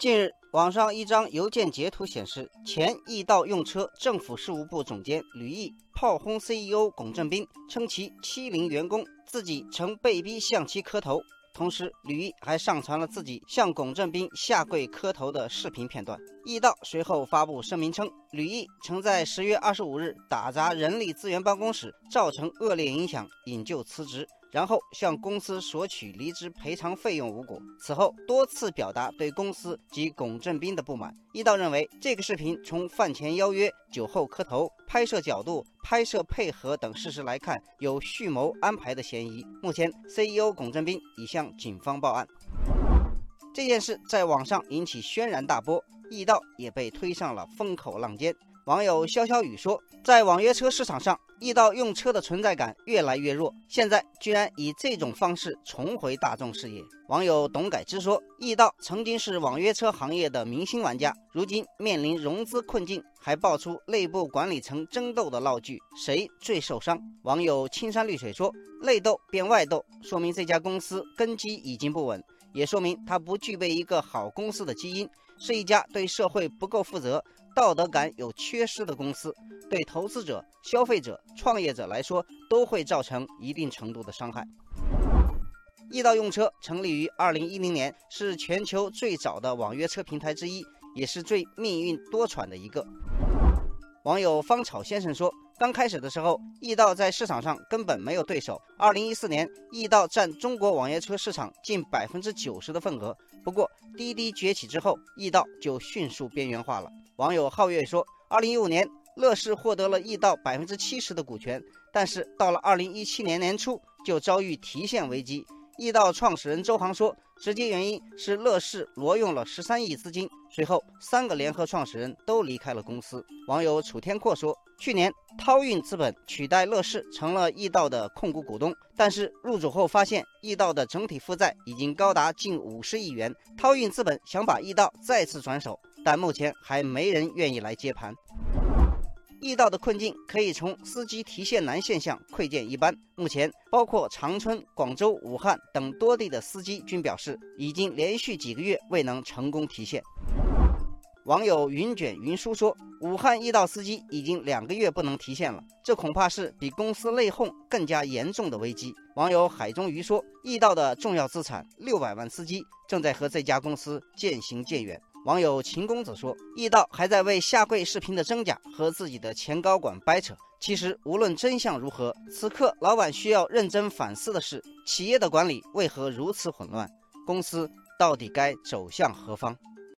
近日，网上一张邮件截图显示，前易到用车政府事务部总监吕毅炮轰 CEO 龚正斌，称其欺凌员工，自己曾被逼向其磕头。同时，吕毅还上传了自己向龚正斌下跪磕头的视频片段。易到随后发布声明称，吕毅曾在十月二十五日打砸人力资源办公室，造成恶劣影响，引咎辞职。然后向公司索取离职赔偿费用无果。此后多次表达对公司及龚正斌的不满。易道认为，这个视频从饭前邀约、酒后磕头、拍摄角度、拍摄配合等事实来看，有蓄谋安排的嫌疑。目前，CEO 龚正斌已向警方报案。这件事在网上引起轩然大波，易道也被推上了风口浪尖。网友潇潇雨说，在网约车市场上，易到用车的存在感越来越弱，现在居然以这种方式重回大众视野。网友董改之说，易到曾经是网约车行业的明星玩家，如今面临融资困境，还爆出内部管理层争斗的闹剧，谁最受伤？网友青山绿水说，内斗变外斗，说明这家公司根基已经不稳，也说明它不具备一个好公司的基因，是一家对社会不够负责。道德感有缺失的公司，对投资者、消费者、创业者来说，都会造成一定程度的伤害。易到用车成立于二零一零年，是全球最早的网约车平台之一，也是最命运多舛的一个。网友芳草先生说：“刚开始的时候，易到在市场上根本没有对手。二零一四年，易到占中国网约车市场近百分之九十的份额。不过，滴滴崛起之后，易到就迅速边缘化了。”网友皓月说：“二零一五年，乐视获得了易到百分之七十的股权，但是到了二零一七年年初，就遭遇提现危机。”易道创始人周航说，直接原因是乐视挪用了十三亿资金。随后，三个联合创始人都离开了公司。网友楚天阔说，去年涛运资本取代乐视成了易道的控股股东，但是入主后发现易道的整体负债已经高达近五十亿元。涛运资本想把易道再次转手，但目前还没人愿意来接盘。易到的困境可以从司机提现难现象窥见一斑。目前，包括长春、广州、武汉等多地的司机均表示，已经连续几个月未能成功提现。网友云卷云舒说，武汉易到司机已经两个月不能提现了，这恐怕是比公司内讧更加严重的危机。网友海中鱼说，易到的重要资产六百万司机正在和这家公司渐行渐远。网友秦公子说：“易道还在为下跪视频的真假和自己的前高管掰扯。其实，无论真相如何，此刻老板需要认真反思的是，企业的管理为何如此混乱？公司到底该走向何方？”